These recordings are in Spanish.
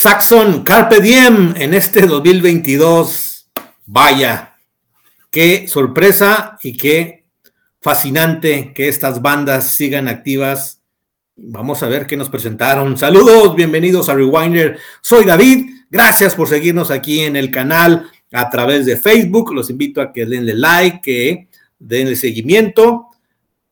Saxon Carpe Diem en este 2022. Vaya, qué sorpresa y qué fascinante que estas bandas sigan activas. Vamos a ver qué nos presentaron. Saludos, bienvenidos a Rewinder. Soy David. Gracias por seguirnos aquí en el canal a través de Facebook. Los invito a que denle like, que denle seguimiento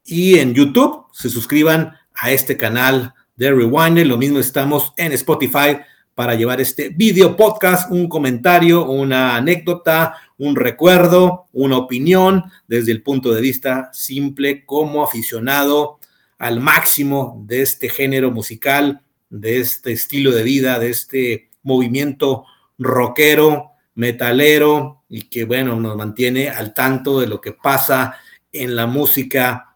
y en YouTube se suscriban a este canal de Rewinder. Lo mismo estamos en Spotify para llevar este video podcast, un comentario, una anécdota, un recuerdo, una opinión desde el punto de vista simple como aficionado al máximo de este género musical, de este estilo de vida, de este movimiento rockero, metalero y que bueno, nos mantiene al tanto de lo que pasa en la música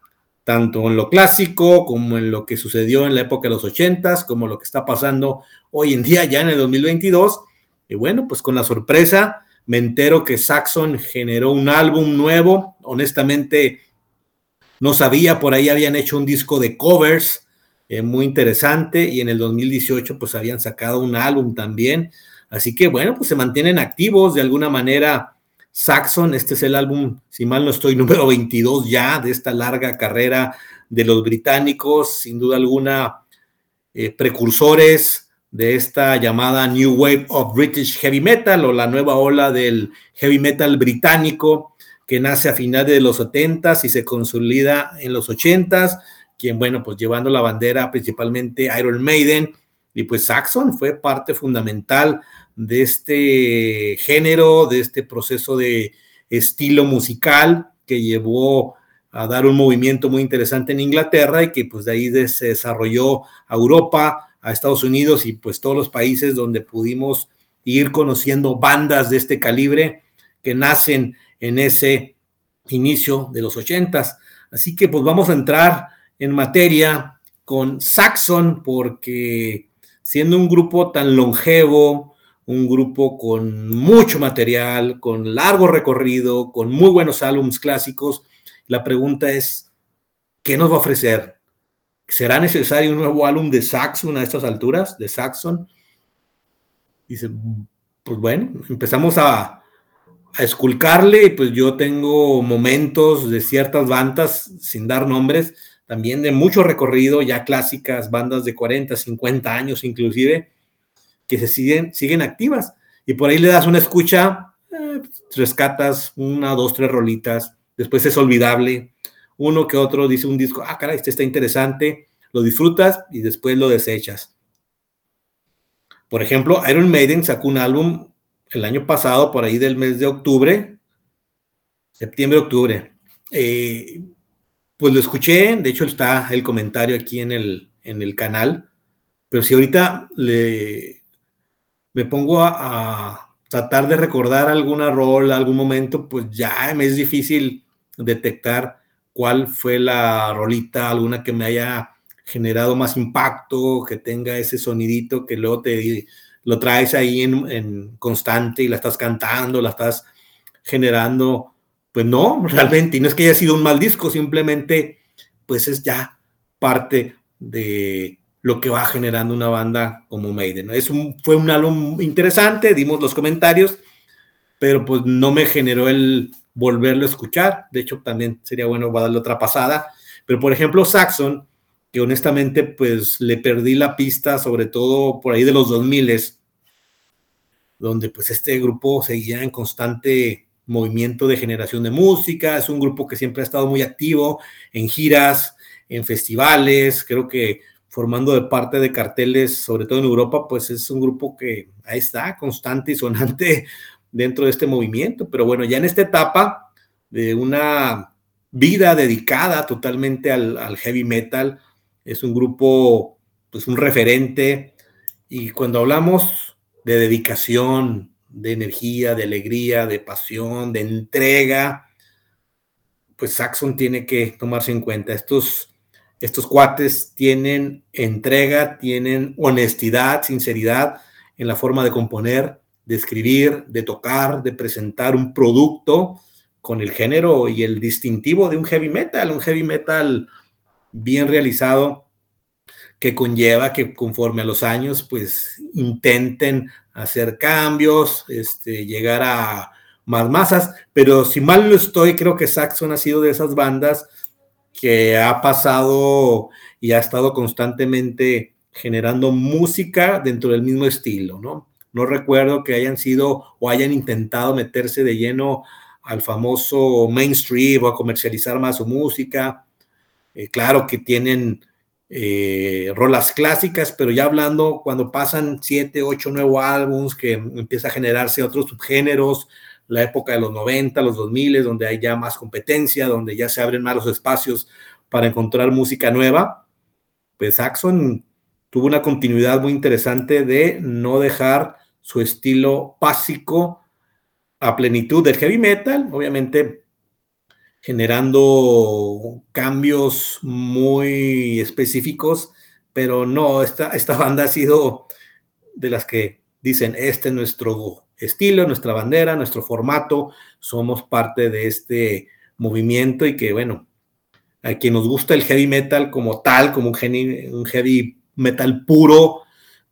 tanto en lo clásico como en lo que sucedió en la época de los ochentas, como lo que está pasando hoy en día ya en el 2022. Y bueno, pues con la sorpresa me entero que Saxon generó un álbum nuevo. Honestamente, no sabía, por ahí habían hecho un disco de covers eh, muy interesante y en el 2018 pues habían sacado un álbum también. Así que bueno, pues se mantienen activos de alguna manera Saxon, este es el álbum, si mal no estoy, número 22 ya de esta larga carrera de los británicos, sin duda alguna, eh, precursores de esta llamada New Wave of British Heavy Metal o la nueva ola del heavy metal británico que nace a finales de los 70s y se consolida en los 80s, quien, bueno, pues llevando la bandera principalmente Iron Maiden, y pues Saxon fue parte fundamental de este género, de este proceso de estilo musical que llevó a dar un movimiento muy interesante en Inglaterra y que pues de ahí se desarrolló a Europa, a Estados Unidos y pues todos los países donde pudimos ir conociendo bandas de este calibre que nacen en ese inicio de los ochentas. Así que pues vamos a entrar en materia con Saxon porque siendo un grupo tan longevo, un grupo con mucho material, con largo recorrido, con muy buenos álbumes clásicos. La pregunta es, ¿qué nos va a ofrecer? ¿Será necesario un nuevo álbum de Saxon a estas alturas, de Saxon? Dice, pues bueno, empezamos a, a esculcarle, pues yo tengo momentos de ciertas bandas, sin dar nombres, también de mucho recorrido, ya clásicas, bandas de 40, 50 años inclusive, que se siguen, siguen activas. Y por ahí le das una escucha, eh, rescatas una, dos, tres rolitas, después es olvidable. Uno que otro dice un disco, ah, caray, este está interesante, lo disfrutas y después lo desechas. Por ejemplo, Iron Maiden sacó un álbum el año pasado, por ahí del mes de octubre, septiembre-octubre. Eh, pues lo escuché, de hecho está el comentario aquí en el, en el canal, pero si ahorita le, me pongo a, tratar de recordar alguna rol, algún momento, pues ya me es difícil detectar cuál fue la rolita, alguna que me haya generado más impacto, que tenga ese sonidito que luego te lo traes ahí en, constante y la estás cantando, la estás generando. Pues no, realmente, y no es que haya sido un mal disco, simplemente pues es ya parte de, lo que va generando una banda como Maiden. Es un, fue un álbum interesante, dimos los comentarios, pero pues no me generó el volverlo a escuchar. De hecho, también sería bueno darle otra pasada. Pero por ejemplo, Saxon, que honestamente pues le perdí la pista, sobre todo por ahí de los 2000 donde pues este grupo seguía en constante movimiento de generación de música, es un grupo que siempre ha estado muy activo en giras, en festivales, creo que formando de parte de carteles, sobre todo en Europa, pues es un grupo que ahí está, constante y sonante dentro de este movimiento. Pero bueno, ya en esta etapa de una vida dedicada totalmente al, heavy metal, es un grupo, pues un referente. Y cuando hablamos de dedicación, de energía, de alegría, de pasión, de entrega, pues Saxon tiene que tomarse en cuenta. Estos estos cuates tienen entrega, tienen honestidad, sinceridad en la forma de componer, de escribir, de tocar, de presentar un producto con el género y el distintivo de un heavy metal, un heavy metal bien realizado que conlleva que conforme a los años, pues intenten hacer cambios, este, llegar a más masas, pero si mal no estoy, creo que Saxon ha sido de esas bandas que ha pasado y ha estado constantemente generando música dentro del mismo estilo, ¿no? No recuerdo que hayan sido o hayan intentado meterse de lleno al famoso mainstream o a comercializar más su música. Eh, claro que tienen eh, rolas clásicas, pero ya hablando cuando pasan siete, ocho, nuevos álbums, que empieza a generarse otros subgéneros, la época de los 90, los 2000, donde hay ya más competencia, donde ya se abren más los espacios para encontrar música nueva, pues Saxon tuvo una continuidad muy interesante de no dejar su estilo básico a plenitud del heavy metal, obviamente generando cambios muy específicos, pero no, esta, esta banda ha sido de las que dicen, este es nuestro estilo, nuestra bandera, nuestro formato, somos parte de este movimiento y que bueno, a quien nos gusta el heavy metal como tal, como un un heavy metal puro,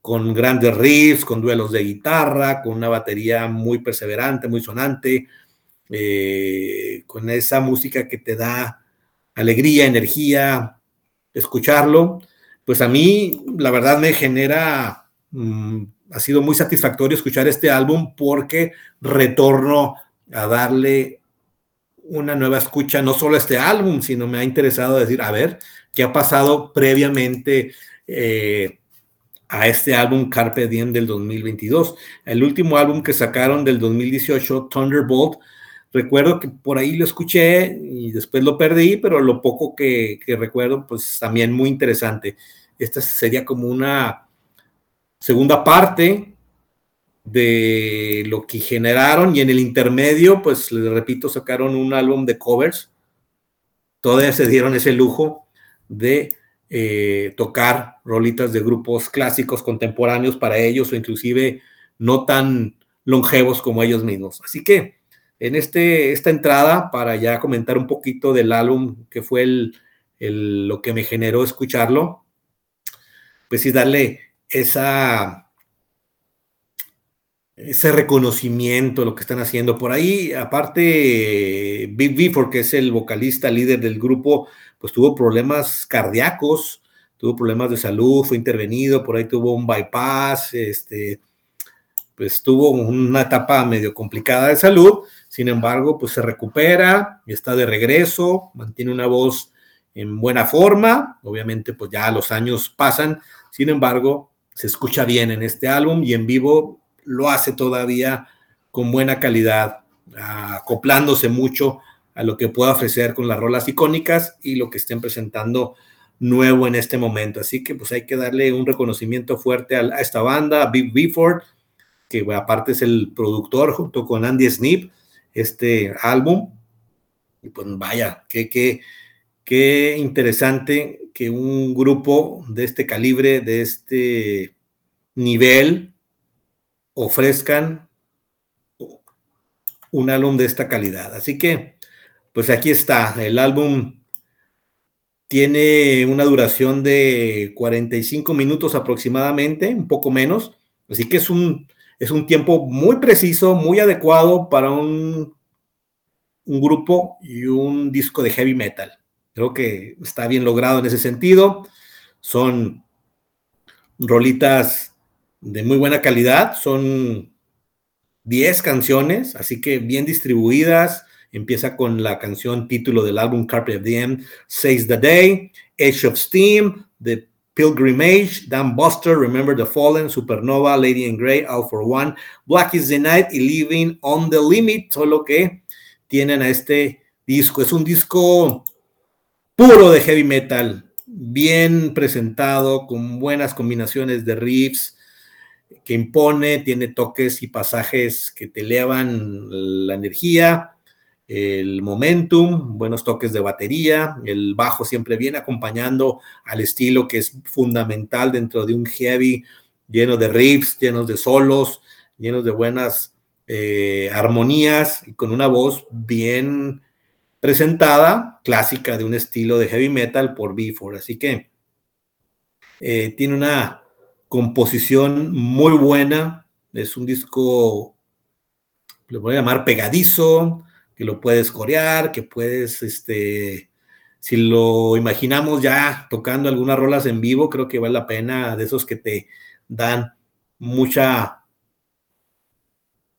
con grandes riffs, con duelos de guitarra, con una batería muy perseverante, muy sonante, eh, con esa música que te da alegría, energía, escucharlo, pues a mí la verdad me genera, mm, ha sido muy satisfactorio escuchar este álbum porque retorno a darle una nueva escucha, no solo a este álbum, sino me ha interesado decir, a ver, ¿qué ha pasado previamente eh, a este álbum Carpe Diem del 2022? El último álbum que sacaron del 2018, Thunderbolt, Recuerdo que por ahí lo escuché y después lo perdí, pero lo poco que, recuerdo, pues también muy interesante. Esta sería como una segunda parte de lo que generaron y en el intermedio, pues les repito, sacaron un álbum de covers. Todavía se dieron ese lujo de eh, tocar rolitas de grupos clásicos contemporáneos para ellos o inclusive no tan longevos como ellos mismos. Así que en este, esta entrada para ya comentar un poquito del álbum que fue el, lo que me generó escucharlo, pues sí darle esa, ese reconocimiento lo que están haciendo. Por ahí, aparte, Big Bifford, que es el vocalista líder del grupo, pues tuvo problemas cardíacos, tuvo problemas de salud, fue intervenido, por ahí tuvo un bypass, este, pues tuvo una etapa medio complicada de salud, sin embargo, pues se recupera y está de regreso, mantiene una voz en buena forma, obviamente pues ya los años pasan, sin embargo, se escucha bien en este álbum y en vivo lo hace todavía con buena calidad, acoplándose mucho a lo que pueda ofrecer con las rolas icónicas y lo que estén presentando nuevo en este momento. Así que pues hay que darle un reconocimiento fuerte a, esta banda, a Big que aparte es el productor junto con Andy Snip, este álbum. Y pues vaya, qué, qué, qué interesante que un grupo de este calibre, de este nivel, ofrezcan un álbum de esta calidad. Así que, pues aquí está, el álbum tiene una duración de 45 minutos aproximadamente, un poco menos, así que es un, es un tiempo muy preciso, muy adecuado para un, un grupo y un disco de heavy metal. Creo que está bien logrado en ese sentido. Son rolitas de muy buena calidad, son 10 canciones, así que bien distribuidas. Empieza con la canción título del álbum Carpet End, Says the Day, Edge of Steam, The Pilgrimage, Dan Buster, Remember the Fallen, Supernova, Lady in Grey, All for One, Black is the Night y Living on the Limit, solo que tienen a este disco. Es un disco puro de heavy metal, bien presentado, con buenas combinaciones de riffs, que impone, tiene toques y pasajes que te elevan la energía el momentum, buenos toques de batería, el bajo siempre viene acompañando al estilo que es fundamental dentro de un heavy lleno de riffs, llenos de solos, llenos de buenas eh, armonías y con una voz bien presentada, clásica de un estilo de heavy metal por Before. Así que Eh, tiene una composición muy buena. Es un disco, le voy a llamar pegadizo, que lo puedes corear, que puedes, este, si lo imaginamos ya tocando algunas rolas en vivo, creo que vale la pena, de esos que te dan mucha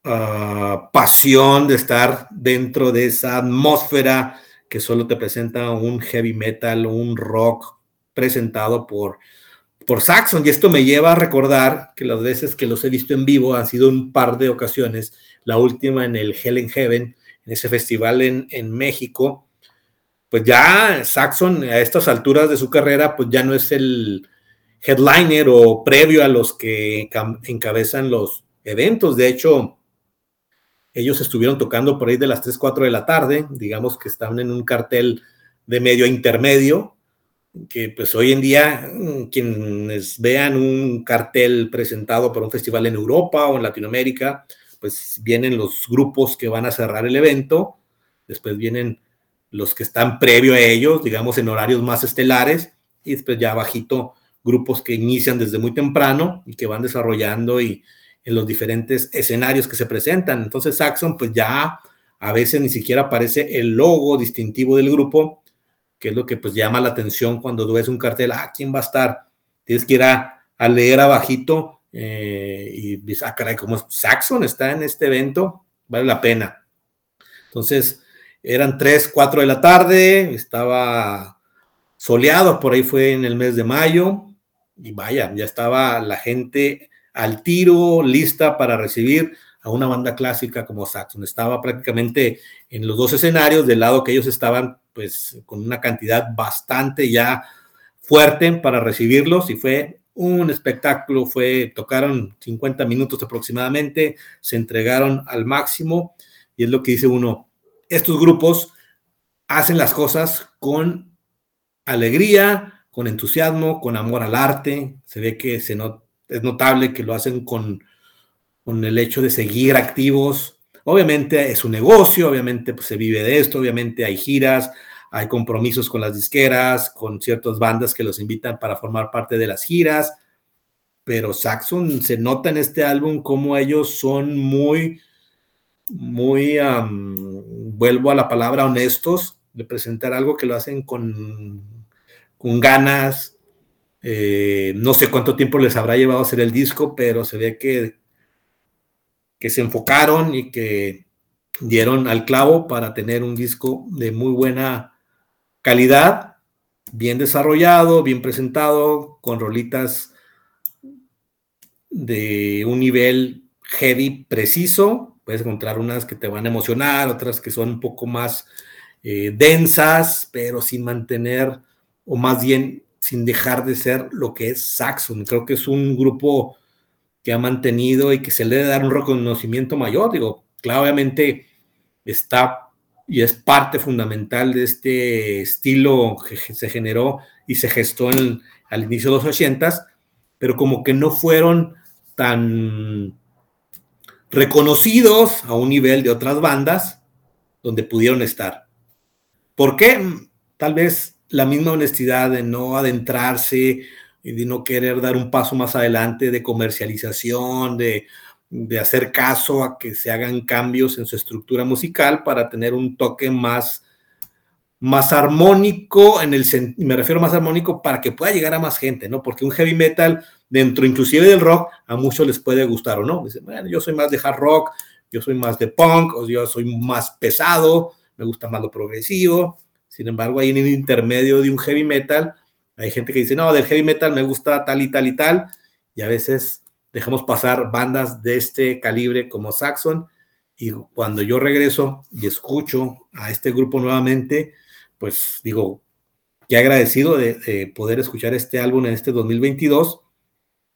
uh, pasión de estar dentro de esa atmósfera que solo te presenta un heavy metal, un rock presentado por, por Saxon. Y esto me lleva a recordar que las veces que los he visto en vivo han sido un par de ocasiones, la última en el Hell in Heaven, en ese festival en, México, pues ya Saxon a estas alturas de su carrera, pues ya no es el headliner o previo a los que encabezan los eventos. De hecho, ellos estuvieron tocando por ahí de las 3, 4 de la tarde, digamos que estaban en un cartel de medio a intermedio, que pues hoy en día mm, quienes vean un cartel presentado por un festival en Europa o en Latinoamérica, pues vienen los grupos que van a cerrar el evento, después vienen los que están previo a ellos, digamos en horarios más estelares, y después ya bajito grupos que inician desde muy temprano y que van desarrollando y en los diferentes escenarios que se presentan. Entonces Saxon pues ya a veces ni siquiera aparece el logo distintivo del grupo, que es lo que pues llama la atención cuando ves un cartel, ah, ¿quién va a estar? Tienes que ir a, leer abajito eh, y dices, ah, caray, como Saxon está en este evento, vale la pena. Entonces, eran 3, 4 de la tarde, estaba soleado, por ahí fue en el mes de mayo, y vaya, ya estaba la gente al tiro, lista para recibir a una banda clásica como Saxon. Estaba prácticamente en los dos escenarios, del lado que ellos estaban, pues con una cantidad bastante ya fuerte para recibirlos y fue un espectáculo, fue, tocaron 50 minutos aproximadamente, se entregaron al máximo y es lo que dice uno, estos grupos hacen las cosas con alegría, con entusiasmo, con amor al arte, se ve que se, es notable que lo hacen con, con el hecho de seguir activos. Obviamente es un negocio, obviamente pues, se vive de esto, obviamente hay giras, hay compromisos con las disqueras, con ciertas bandas que los invitan para formar parte de las giras, pero Saxon se nota en este álbum como ellos son muy, muy, vuelvo a la palabra, honestos de presentar algo que lo hacen con, con ganas, eh, no sé cuánto tiempo les habrá llevado hacer el disco, pero se ve que, que se enfocaron y que dieron al clavo para tener un disco de muy buena calidad, bien desarrollado, bien presentado, con rolitas de un nivel heavy preciso. Puedes encontrar unas que te van a emocionar, otras que son un poco más eh, densas, pero sin mantener, o más bien sin dejar de ser lo que es Saxon. Creo que es un grupo que ha mantenido y que se le debe dar un reconocimiento mayor. Digo, claro, obviamente está y es parte fundamental de este estilo que se generó y se gestó al inicio de los ochentas, pero como que no fueron tan reconocidos a un nivel de otras bandas donde pudieron estar. ¿Por qué? Tal vez la misma honestidad de no adentrarse y de no querer dar un paso más adelante de comercialización, de, hacer caso a que se hagan cambios en su estructura musical para tener un toque más, más armónico, en el me refiero más armónico para que pueda llegar a más gente, ¿no? Porque un heavy metal, dentro inclusive del rock, a muchos les puede gustar o no. Dicen, bueno, yo soy más de hard rock, yo soy más de punk, o yo soy más pesado, me gusta más lo progresivo. Sin embargo, ahí en el intermedio de un heavy metal, hay gente que dice, no, del heavy metal me gusta tal y tal y tal, y a veces dejamos pasar bandas de este calibre como Saxon, y cuando yo regreso y escucho a este grupo nuevamente, pues digo, qué agradecido de, poder escuchar este álbum en este 2022,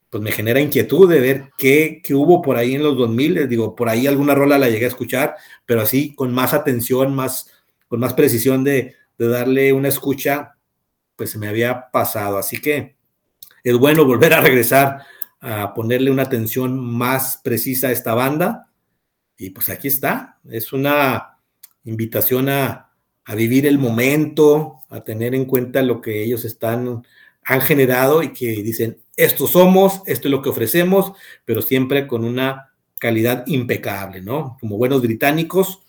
pues me genera inquietud de ver qué, qué, hubo por ahí en los 2000, digo, por ahí alguna rola la llegué a escuchar, pero así con más atención, más, con más precisión de, de darle una escucha, pues se me había pasado. Así que es bueno volver a regresar a ponerle una atención más precisa a esta banda. Y pues aquí está. Es una invitación a, vivir el momento, a tener en cuenta lo que ellos están han generado y que dicen, esto somos, esto es lo que ofrecemos, pero siempre con una calidad impecable, ¿no? Como buenos británicos,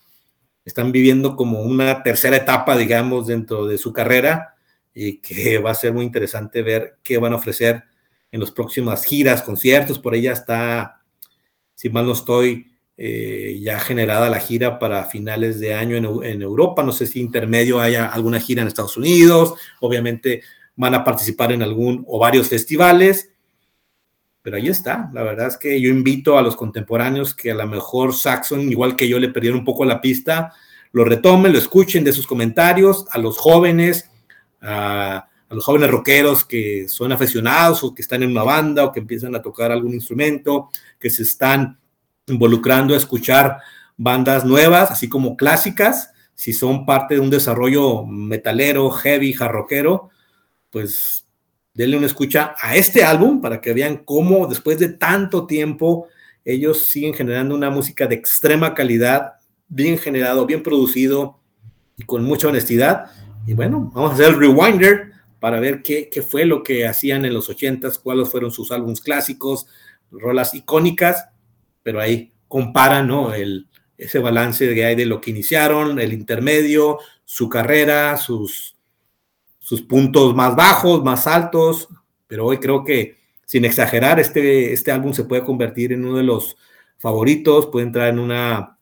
están viviendo como una tercera etapa, digamos, dentro de su carrera y que va a ser muy interesante ver qué van a ofrecer en las próximas giras, conciertos, por ella está, si mal no estoy, eh, ya generada la gira para finales de año en, Europa, no sé si intermedio haya alguna gira en Estados Unidos, obviamente van a participar en algún o varios festivales, pero ahí está, la verdad es que yo invito a los contemporáneos que a lo mejor Saxon, igual que yo, le perdieron un poco la pista, lo retomen, lo escuchen de sus comentarios, a los jóvenes, a, los jóvenes rockeros que son aficionados o que están en una banda o que empiezan a tocar algún instrumento, que se están involucrando a escuchar bandas nuevas, así como clásicas, si son parte de un desarrollo metalero, heavy, jarroquero, pues denle una escucha a este álbum para que vean cómo después de tanto tiempo ellos siguen generando una música de extrema calidad, bien generado, bien producido y con mucha honestidad. Y bueno, vamos a hacer el rewinder para ver qué, fue lo que hacían en los ochentas, cuáles fueron sus álbumes clásicos, rolas icónicas, pero ahí comparan, ¿no? El, ese balance que hay de lo que iniciaron, el intermedio, su carrera, sus, sus puntos más bajos, más altos, pero hoy creo que, sin exagerar, este, este álbum se puede convertir en uno de los favoritos, puede entrar en una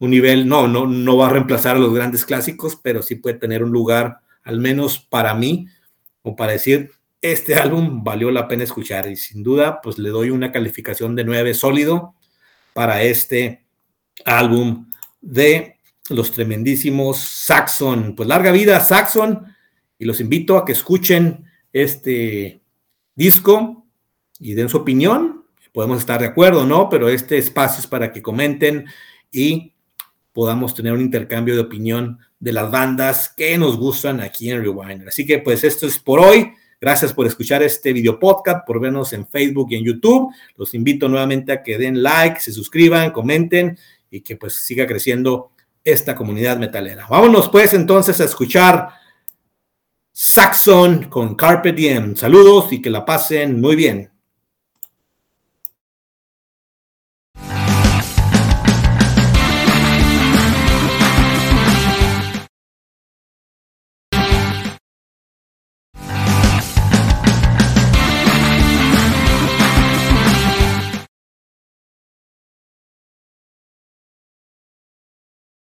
un nivel, no, no, no va a reemplazar a los grandes clásicos, pero sí puede tener un lugar, al menos para mí, o para decir, este álbum valió la pena escuchar y sin duda, pues le doy una calificación de 9 sólido para este álbum de los tremendísimos Saxon. Pues larga vida Saxon y los invito a que escuchen este disco y den su opinión. Podemos estar de acuerdo, ¿no? Pero este espacio es para que comenten y podamos tener un intercambio de opinión de las bandas que nos gustan aquí en Rewinder. Así que pues esto es por hoy. Gracias por escuchar este video podcast, por vernos en Facebook y en YouTube. Los invito nuevamente a que den like, se suscriban, comenten y que pues siga creciendo esta comunidad metalera. Vámonos pues entonces a escuchar Saxon con Carpe Diem. Saludos y que la pasen muy bien.